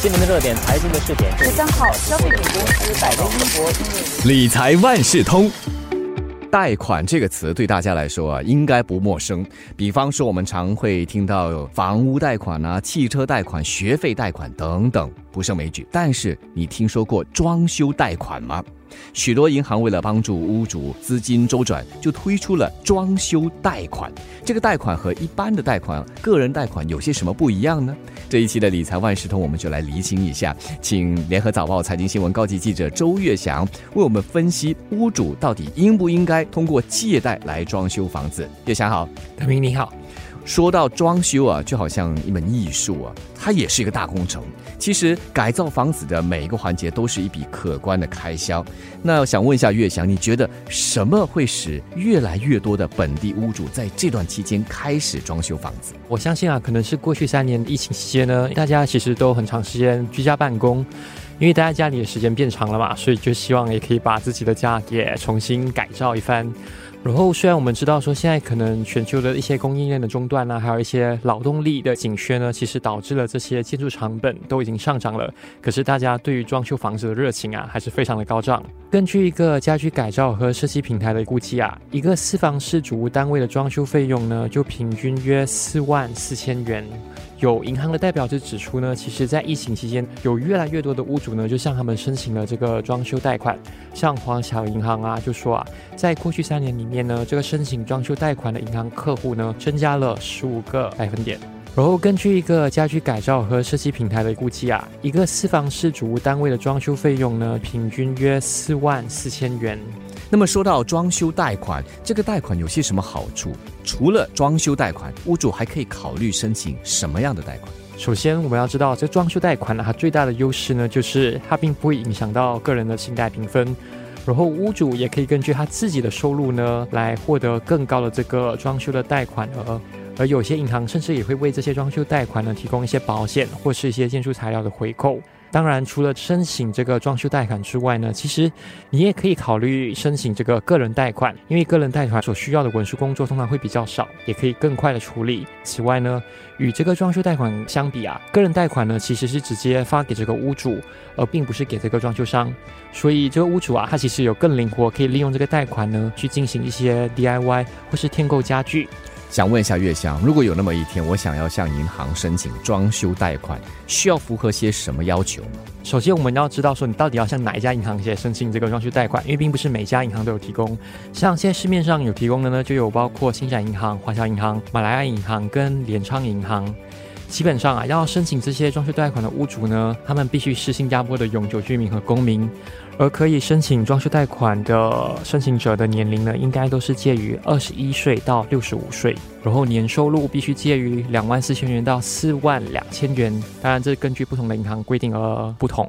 新闻的热点，财经的试点。十三号，消费品公司百威英博理财万事通。贷款这个词对大家来说啊，应该不陌生。比方说，我们常会听到房屋贷款啊、汽车贷款、学费贷款等等，不胜枚举。但是，你听说过装修贷款吗？许多银行为了帮助屋主资金周转，就推出了装修贷款。这个贷款和一般的贷款、个人贷款有些什么不一样呢？这一期的理财万事通，我们就来厘清一下，请联合早报财经新闻高级记者周月祥为我们分析屋主到底应不应该通过借贷来装修房子。月祥好，德明你好。说到装修啊，就好像一门艺术啊，它也是一个大工程。其实改造房子的每一个环节都是一笔可观的开销。那想问一下岳翔，你觉得什么会使越来越多的本地屋主在这段期间开始装修房子？我相信啊，可能是过去三年疫情期间呢，大家其实都很长时间居家办公，因为大家家里的时间变长了嘛，所以就希望也可以把自己的家也重新改造一番。然后，虽然我们知道说现在可能全球的一些供应链的中断呢，还有一些劳动力的紧缺呢，其实导致了这些建筑成本都已经上涨了。可是大家对于装修房子的热情啊，还是非常的高涨。根据一个家居改造和设计平台的估计啊，一个四房式主屋单位的装修费用呢，就平均约四万四千元。有银行的代表就指出呢，其实，在疫情期间，有越来越多的屋主呢，就向他们申请了这个装修贷款。像华侨银行啊，就说啊，在过去三年里面呢，这个申请装修贷款的银行客户呢，增加了十五个百分点。然后根据一个家居改造和设计平台的估计啊，一个四房式主屋单位的装修费用呢，平均约四万四千元。那么说到装修贷款，这个贷款有些什么好处？除了装修贷款，屋主还可以考虑申请什么样的贷款？首先，我们要知道，这装修贷款呢，它最大的优势呢，就是它并不会影响到个人的信贷评分，然后屋主也可以根据他自己的收入呢，来获得更高的这个装修的贷款额。而有些银行甚至也会为这些装修贷款呢提供一些保险或是一些建筑材料的回扣。当然，除了申请这个装修贷款之外呢，其实你也可以考虑申请这个个人贷款，因为个人贷款所需要的文书工作通常会比较少，也可以更快的处理。此外呢，与这个装修贷款相比啊，个人贷款呢其实是直接发给这个屋主，而并不是给这个装修商，所以这个屋主啊，他其实有更灵活，可以利用这个贷款呢去进行一些 DIY 或是添购家具。想问一下月香，如果有那么一天，我想要向银行申请装修贷款，需要符合些什么要求吗？首先，我们要知道说你到底要向哪一家银行先申请这个装修贷款，因为并不是每家银行都有提供。像现在市面上有提供的呢，就有包括新展银行、华侨银行、马来亚银行跟联昌银行。基本上啊，要申请这些装修贷款的屋主呢，他们必须是新加坡的永久居民和公民。而可以申请装修贷款的申请者的年龄呢，应该都是介于二十一岁到六十五岁，然后年收入必须介于两万四千元到四万两千元。当然，这根据不同的银行规定而不同。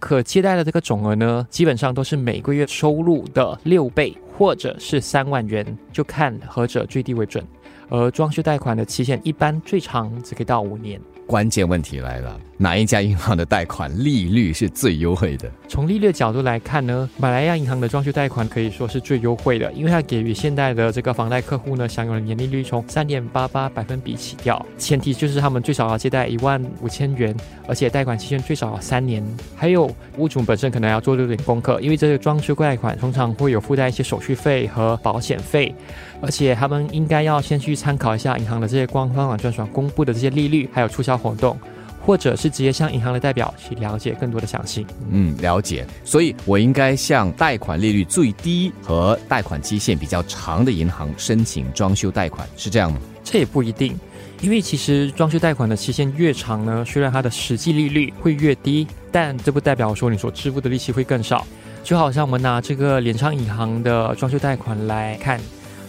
可借贷的这个总额呢，基本上都是每个月收入的六倍，或者是三万元，就看何者最低为准。而装修贷款的期限一般最长只可以到五年。关键问题来了，哪一家银行的贷款利率是最优惠的？从利率角度来看呢，马来亚银行的装修贷款可以说是最优惠的，因为它给予现代的这个房贷客户呢，享有的年利率从三点八八百分比起跳，前提就是他们最少要借贷一万五千元，而且贷款期限最少三年。还有屋主本身可能要做多点功课，因为这个装修贷款通常会有附带一些手续费和保险费，而且他们应该要先去参考一下银行的这些官方网站所公布的这些利率，还有促销。活动，或者是直接向银行的代表去了解更多的详情。嗯，了解。所以我应该向贷款利率最低和贷款期限比较长的银行申请装修贷款，是这样吗？这也不一定，因为其实装修贷款的期限越长呢，虽然它的实际利率会越低，但这不代表说你所支付的利息会更少。就好像我们拿这个联昌银行的装修贷款来看。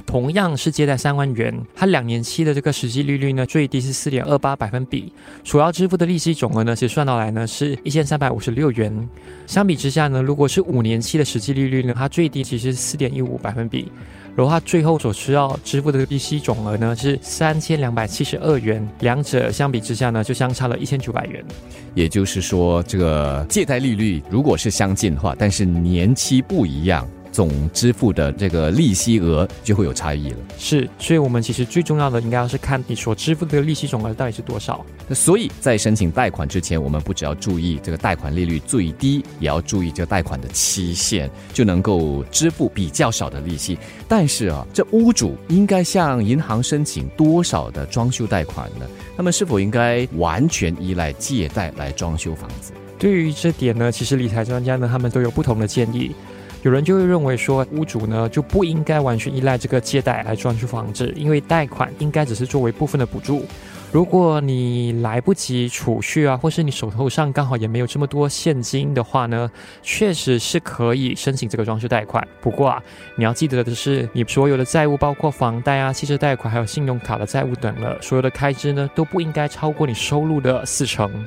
同样是借贷三万元，它两年期的这个实际利率呢，最低是四点二八百分比，所要支付的利息总额呢，其实算到来呢是一千三百五十六元。相比之下呢，如果是五年期的实际利率呢，它最低其实是四点一五百分比，然后它最后所需要支付的利息总额呢是三千两百七十二元，两者相比之下呢，就相差了一千九百元。也就是说，这个借贷利率如果是相近的话，但是年期不一样。总支付的这个利息额就会有差异了。是，所以我们其实最重要的应该要是看你所支付的利息总额到底是多少。所以在申请贷款之前，我们不只要注意这个贷款利率最低，也要注意这个贷款的期限，就能够支付比较少的利息。但是啊，这屋主应该向银行申请多少的装修贷款呢？他们是否应该完全依赖借贷来装修房子？对于这点呢，其实理财专家呢，他们都有不同的建议。有人就会认为说，屋主呢就不应该完全依赖这个借贷来装修房子，因为贷款应该只是作为部分的补助。如果你来不及储蓄啊，或是你手头上刚好也没有这么多现金的话呢，确实是可以申请这个装修贷款。不过啊，你要记得的是，你所有的债务，包括房贷啊、汽车贷款，还有信用卡的债务等了，所有的开支呢，都不应该超过你收入的四成。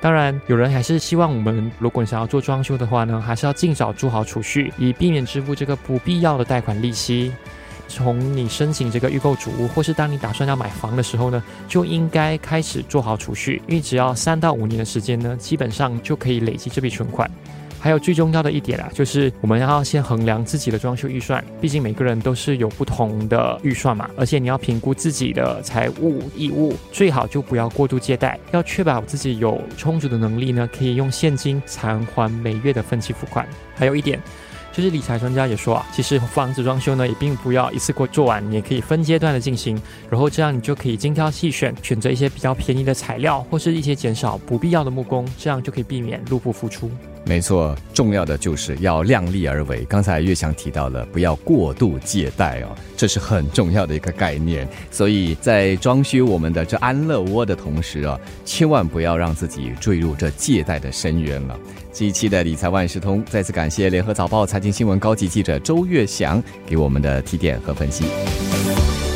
当然，有人还是希望我们，如果你想要做装修的话呢，还是要尽早做好储蓄，以避免支付这个不必要的贷款利息。从你申请这个预购主屋，或是当你打算要买房的时候呢，就应该开始做好储蓄，因为只要三到五年的时间呢，基本上就可以累积这笔存款。还有最重要的一点啊，就是我们要先衡量自己的装修预算，毕竟每个人都是有不同的预算嘛。而且你要评估自己的财务义务，最好就不要过度借贷，要确保自己有充足的能力呢，可以用现金偿还每月的分期付款。还有一点。就是理财专家也说啊，其实房子装修呢也并不要一次过做完，也可以分阶段的进行，然后这样你就可以精挑细选，选择一些比较便宜的材料，或是一些减少不必要的木工，这样就可以避免入不敷出。没错，重要的就是要量力而为。刚才岳翔提到了，不要过度借贷哦，这是很重要的一个概念。所以在装修我们的这安乐窝的同时啊，千万不要让自己坠入这借贷的深渊了。这一期的理财万事通，再次感谢联合早报财经新闻高级记者周月翔给我们的提点和分析。